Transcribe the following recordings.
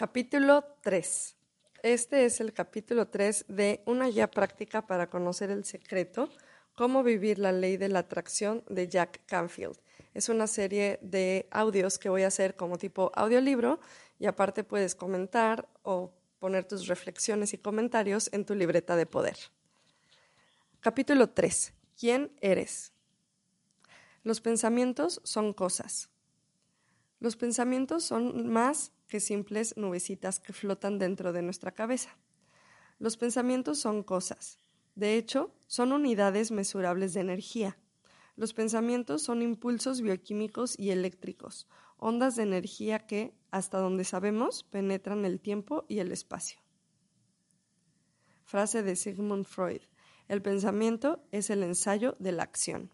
Capítulo 3. Este es el capítulo 3 de una guía práctica para conocer el secreto, cómo vivir la ley de la atracción de Jack Canfield. Es una serie de audios que voy a hacer como tipo audiolibro y aparte puedes comentar o poner tus reflexiones y comentarios en tu libreta de poder. Capítulo 3. ¿Quién eres? Los pensamientos son cosas. Los pensamientos son más que simples nubecitas que flotan dentro de nuestra cabeza. Los pensamientos son cosas. De hecho, son unidades mesurables de energía. Los pensamientos son impulsos bioquímicos y eléctricos, ondas de energía que, hasta donde sabemos, penetran el tiempo y el espacio. Frase de Sigmund Freud. El pensamiento es el ensayo de la acción.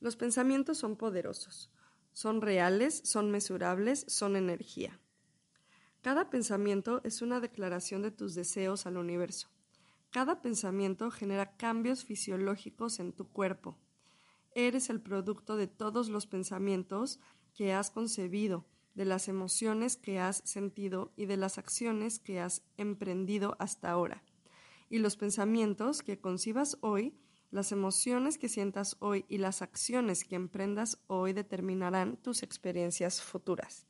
Los pensamientos son poderosos. Son reales, son mesurables, son energía. Cada pensamiento es una declaración de tus deseos al universo. Cada pensamiento genera cambios fisiológicos en tu cuerpo. Eres el producto de todos los pensamientos que has concebido, de las emociones que has sentido y de las acciones que has emprendido hasta ahora. Y los pensamientos que concibas hoy las emociones que sientas hoy y las acciones que emprendas hoy determinarán tus experiencias futuras.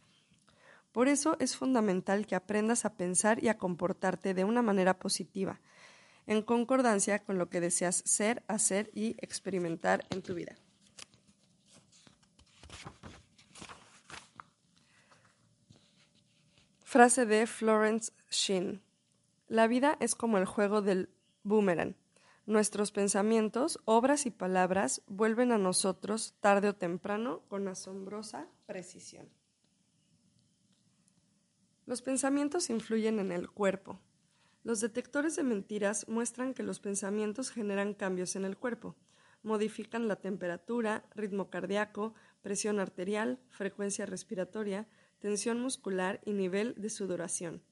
Por eso es fundamental que aprendas a pensar y a comportarte de una manera positiva, en concordancia con lo que deseas ser, hacer y experimentar en tu vida. Frase de Florence Sheen. La vida es como el juego del boomerang. Nuestros pensamientos, obras y palabras vuelven a nosotros tarde o temprano con asombrosa precisión. Los pensamientos influyen en el cuerpo. Los detectores de mentiras muestran que los pensamientos generan cambios en el cuerpo, modifican la temperatura, ritmo cardíaco, presión arterial, frecuencia respiratoria, tensión muscular y nivel de sudoración.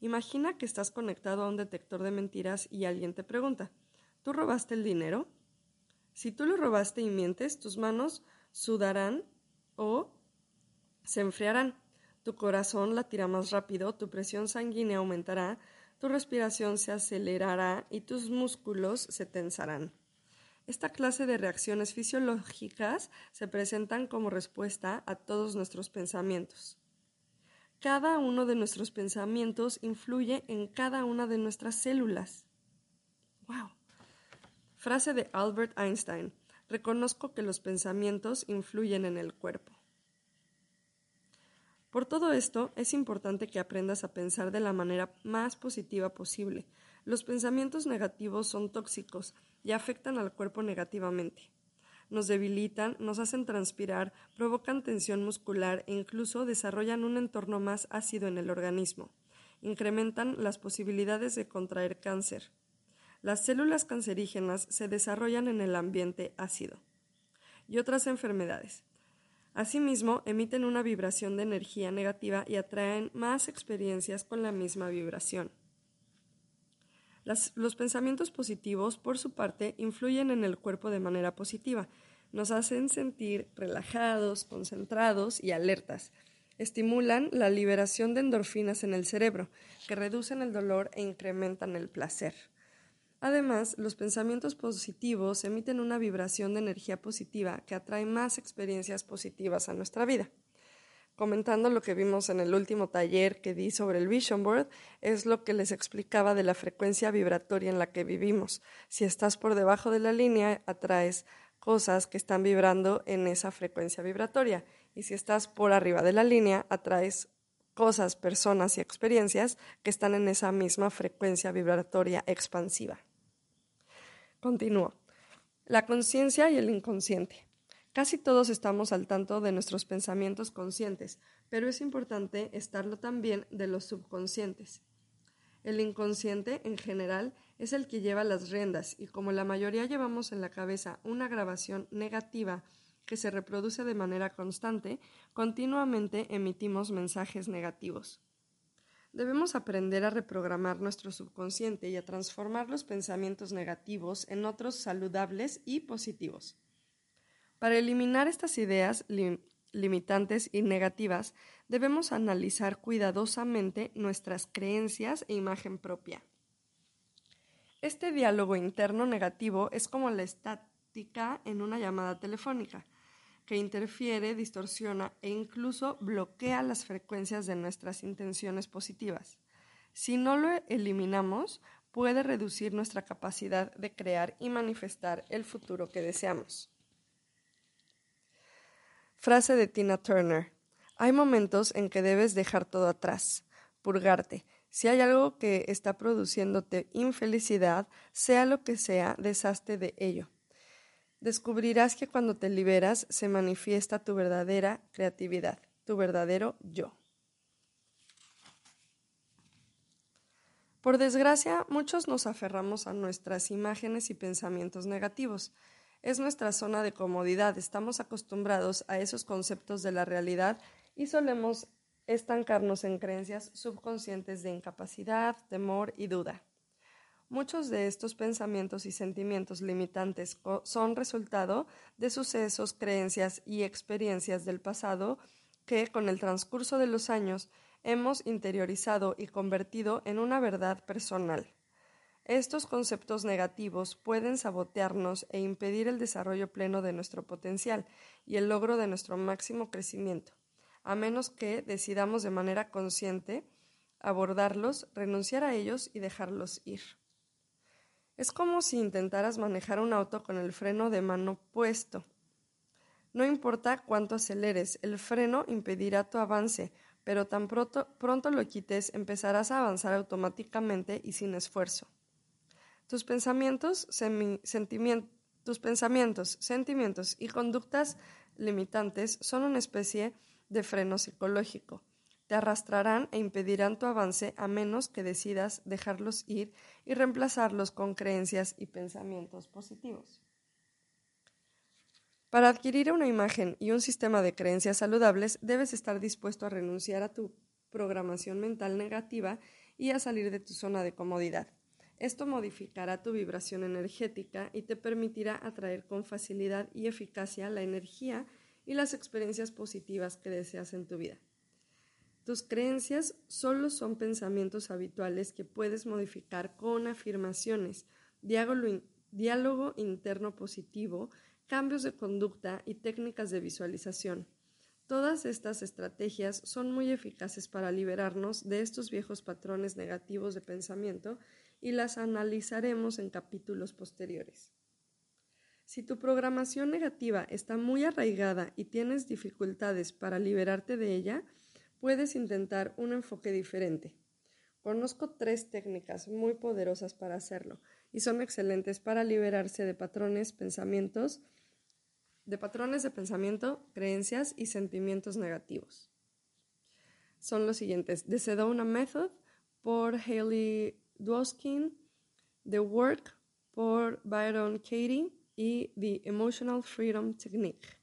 Imagina que estás conectado a un detector de mentiras y alguien te pregunta, ¿Tú robaste el dinero? Si tú lo robaste y mientes, tus manos sudarán o se enfriarán. Tu corazón latirá más rápido, tu presión sanguínea aumentará, tu respiración se acelerará y tus músculos se tensarán. Esta clase de reacciones fisiológicas se presentan como respuesta a todos nuestros pensamientos. Cada uno de nuestros pensamientos influye en cada una de nuestras células. ¡Wow! Frase de Albert Einstein. Reconozco que los pensamientos influyen en el cuerpo. Por todo esto, es importante que aprendas a pensar de la manera más positiva posible. Los pensamientos negativos son tóxicos y afectan al cuerpo negativamente. Nos debilitan, nos hacen transpirar, provocan tensión muscular e incluso desarrollan un entorno más ácido en el organismo. Incrementan las posibilidades de contraer cáncer. Las células cancerígenas se desarrollan en el ambiente ácido y otras enfermedades. Asimismo, emiten una vibración de energía negativa y atraen más experiencias con la misma vibración. los pensamientos positivos, por su parte, influyen en el cuerpo de manera positiva. Nos hacen sentir relajados, concentrados y alertas. Estimulan la liberación de endorfinas en el cerebro, que reducen el dolor e incrementan el placer. Además, los pensamientos positivos emiten una vibración de energía positiva que atrae más experiencias positivas a nuestra vida. Comentando lo que vimos en el último taller que di sobre el Vision Board, es lo que les explicaba de la frecuencia vibratoria en la que vivimos. Si estás por debajo de la línea, atraes cosas que están vibrando en esa frecuencia vibratoria. Y si estás por arriba de la línea, atraes cosas, personas y experiencias que están en esa misma frecuencia vibratoria expansiva. Continúo. La conciencia y el inconsciente. Casi todos estamos al tanto de nuestros pensamientos conscientes, pero es importante estarlo también de los subconscientes. El inconsciente, en general, es el que lleva las riendas y como la mayoría llevamos en la cabeza una grabación negativa que se reproduce de manera constante, continuamente emitimos mensajes negativos. Debemos aprender a reprogramar nuestro subconsciente y a transformar los pensamientos negativos en otros saludables y positivos. Para eliminar estas ideas limitantes y negativas, debemos analizar cuidadosamente nuestras creencias e imagen propia. Este diálogo interno negativo es como la estática en una llamada telefónica, que interfiere, distorsiona e incluso bloquea las frecuencias de nuestras intenciones positivas. Si no lo eliminamos, puede reducir nuestra capacidad de crear y manifestar el futuro que deseamos. Frase de Tina Turner. Hay momentos en que debes dejar todo atrás, purgarte. Si hay algo que está produciéndote infelicidad, sea lo que sea, deshazte de ello. Descubrirás que cuando te liberas se manifiesta tu verdadera creatividad, tu verdadero yo. Por desgracia, muchos nos aferramos a nuestras imágenes y pensamientos negativos. Es nuestra zona de comodidad, estamos acostumbrados a esos conceptos de la realidad y solemos estancarnos en creencias subconscientes de incapacidad, temor y duda. Muchos de estos pensamientos y sentimientos limitantes son resultado de sucesos, creencias y experiencias del pasado que, con el transcurso de los años, hemos interiorizado y convertido en una verdad personal. Estos conceptos negativos pueden sabotearnos e impedir el desarrollo pleno de nuestro potencial y el logro de nuestro máximo crecimiento, a menos que decidamos de manera consciente abordarlos, renunciar a ellos y dejarlos ir. Es como si intentaras manejar un auto con el freno de mano puesto. No importa cuánto aceleres, el freno impedirá tu avance, pero tan pronto, pronto lo quites empezarás a avanzar automáticamente y sin esfuerzo. Tus pensamientos, tus pensamientos, sentimientos y conductas limitantes son una especie de freno psicológico. Te arrastrarán e impedirán tu avance a menos que decidas dejarlos ir y reemplazarlos con creencias y pensamientos positivos. Para adquirir una imagen y un sistema de creencias saludables, debes estar dispuesto a renunciar a tu programación mental negativa y a salir de tu zona de comodidad. Esto modificará tu vibración energética y te permitirá atraer con facilidad y eficacia la energía y las experiencias positivas que deseas en tu vida. Tus creencias solo son pensamientos habituales que puedes modificar con afirmaciones, diálogo, interno positivo, cambios de conducta y técnicas de visualización. Todas estas estrategias son muy eficaces para liberarnos de estos viejos patrones negativos de pensamiento y las analizaremos en capítulos posteriores. Si tu programación negativa está muy arraigada y tienes dificultades para liberarte de ella, puedes intentar un enfoque diferente. Conozco tres técnicas muy poderosas para hacerlo y son excelentes para liberarse de patrones, pensamientos, de patrones de pensamiento, creencias y sentimientos negativos. Son los siguientes: The Sedona Method por Haley Dwoskin, The Work por Byron Katie y The Emotional Freedom Technique.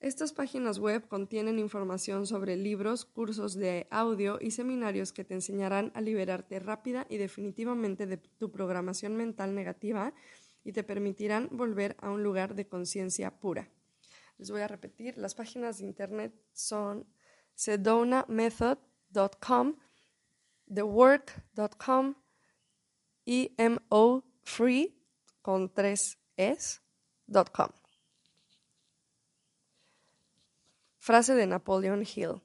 Estas páginas web contienen información sobre libros, cursos de audio y seminarios que te enseñarán a liberarte rápida y definitivamente de tu programación mental negativa y te permitirán volver a un lugar de conciencia pura. Les voy a repetir, las páginas de internet son sedonamethod.com thework.com y free con tres es.com. Frase de Napoleon Hill.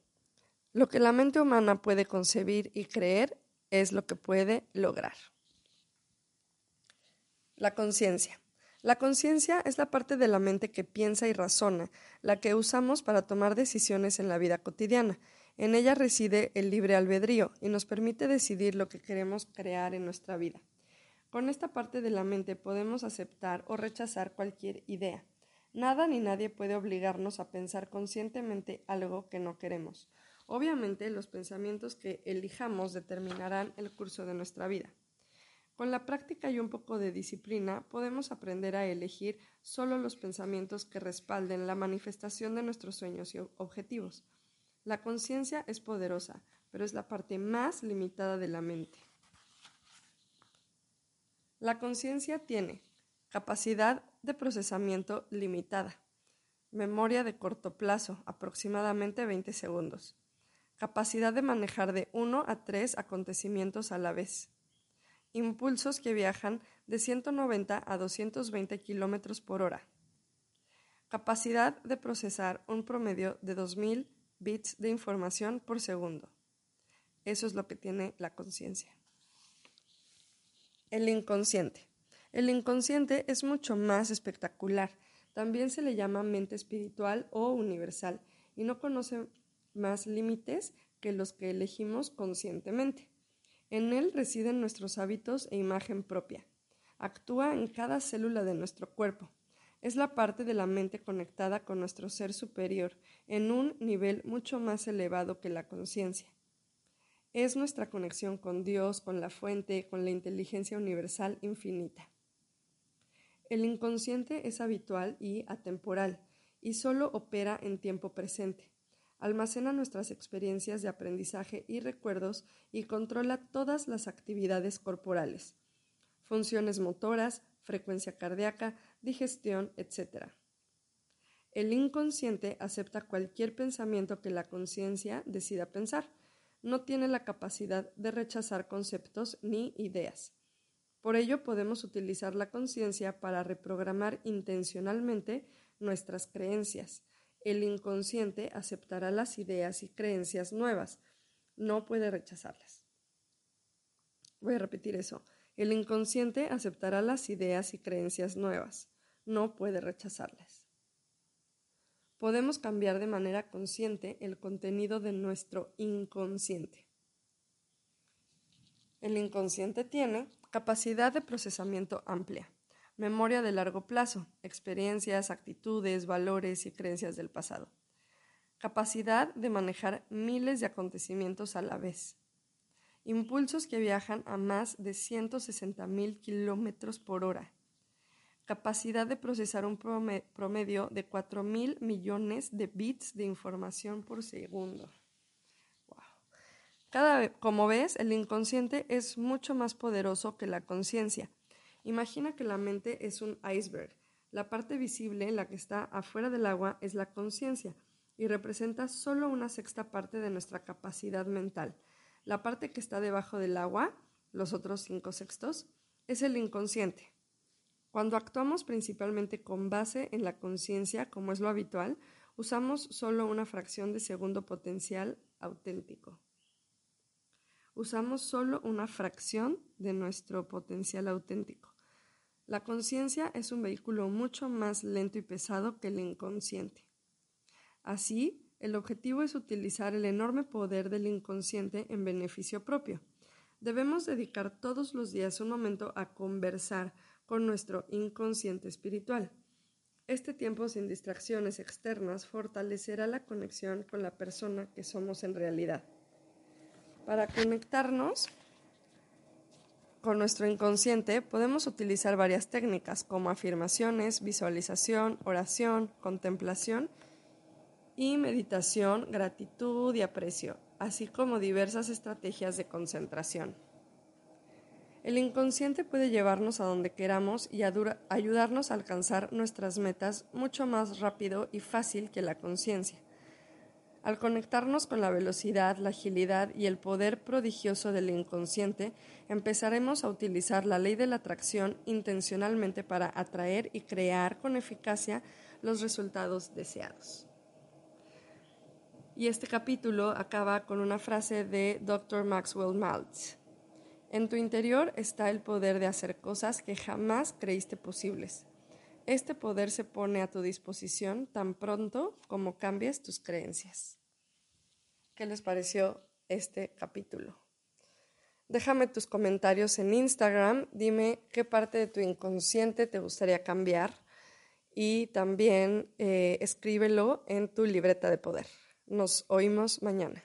Lo que la mente humana puede concebir y creer es lo que puede lograr. La conciencia. La conciencia es la parte de la mente que piensa y razona, la que usamos para tomar decisiones en la vida cotidiana. En ella reside el libre albedrío y nos permite decidir lo que queremos crear en nuestra vida. Con esta parte de la mente podemos aceptar o rechazar cualquier idea. Nada ni nadie puede obligarnos a pensar conscientemente algo que no queremos. Obviamente, los pensamientos que elijamos determinarán el curso de nuestra vida. Con la práctica y un poco de disciplina podemos aprender a elegir solo los pensamientos que respalden la manifestación de nuestros sueños y objetivos. La conciencia es poderosa, pero es la parte más limitada de la mente. La conciencia tiene capacidad de procesamiento limitada, memoria de corto plazo, aproximadamente 20 segundos, capacidad de manejar de 1 a 3 acontecimientos a la vez, impulsos que viajan de 190 a 220 kilómetros por hora, capacidad de procesar un promedio de 2000 bits de información por segundo. Eso es lo que tiene la conciencia. El inconsciente. El inconsciente es mucho más espectacular. También se le llama mente espiritual o universal y no conoce más límites que los que elegimos conscientemente. En él residen nuestros hábitos e imagen propia. Actúa en cada célula de nuestro cuerpo. Es la parte de la mente conectada con nuestro ser superior en un nivel mucho más elevado que la conciencia. Es nuestra conexión con Dios, con la fuente, con la inteligencia universal infinita. El inconsciente es habitual y atemporal, y solo opera en tiempo presente. Almacena nuestras experiencias de aprendizaje y recuerdos y controla todas las actividades corporales, funciones motoras, frecuencia cardíaca, digestión, etc. El inconsciente acepta cualquier pensamiento que la conciencia decida pensar. No tiene la capacidad de rechazar conceptos ni ideas. Por ello podemos utilizar la conciencia para reprogramar intencionalmente nuestras creencias. El inconsciente aceptará las ideas y creencias nuevas, no puede rechazarlas. Voy a repetir eso. El inconsciente aceptará las ideas y creencias nuevas, no puede rechazarlas. Podemos cambiar de manera consciente el contenido de nuestro inconsciente. El inconsciente tiene capacidad de procesamiento amplia, memoria de largo plazo, experiencias, actitudes, valores y creencias del pasado, capacidad de manejar miles de acontecimientos a la vez, impulsos que viajan a más de 160 mil kilómetros por hora, capacidad de procesar un promedio de 4 mil millones de bits de información por segundo como ves, el inconsciente es mucho más poderoso que la conciencia. Imagina que la mente es un iceberg. La parte visible, la que está afuera del agua, es la conciencia y representa solo una sexta parte de nuestra capacidad mental. La parte que está debajo del agua, los otros cinco sextos, es el inconsciente. Cuando actuamos principalmente con base en la conciencia, como es lo habitual, usamos solo una fracción de segundo potencial auténtico usamos solo una fracción de nuestro potencial auténtico. La conciencia es un vehículo mucho más lento y pesado que el inconsciente. Así, el objetivo es utilizar el enorme poder del inconsciente en beneficio propio. Debemos dedicar todos los días un momento a conversar con nuestro inconsciente espiritual. Este tiempo sin distracciones externas fortalecerá la conexión con la persona que somos en realidad. Para conectarnos con nuestro inconsciente podemos utilizar varias técnicas como afirmaciones, visualización, oración, contemplación y meditación, gratitud y aprecio, así como diversas estrategias de concentración. El inconsciente puede llevarnos a donde queramos y ayudarnos a alcanzar nuestras metas mucho más rápido y fácil que la conciencia. Al conectarnos con la velocidad, la agilidad y el poder prodigioso del inconsciente, empezaremos a utilizar la ley de la atracción intencionalmente para atraer y crear con eficacia los resultados deseados. Y este capítulo acaba con una frase de Dr. Maxwell Maltz. En tu interior está el poder de hacer cosas que jamás creíste posibles. Este poder se pone a tu disposición tan pronto como cambies tus creencias. ¿Qué les pareció este capítulo? Déjame tus comentarios en Instagram, dime qué parte de tu inconsciente te gustaría cambiar y también eh, escríbelo en tu libreta de poder. Nos oímos mañana.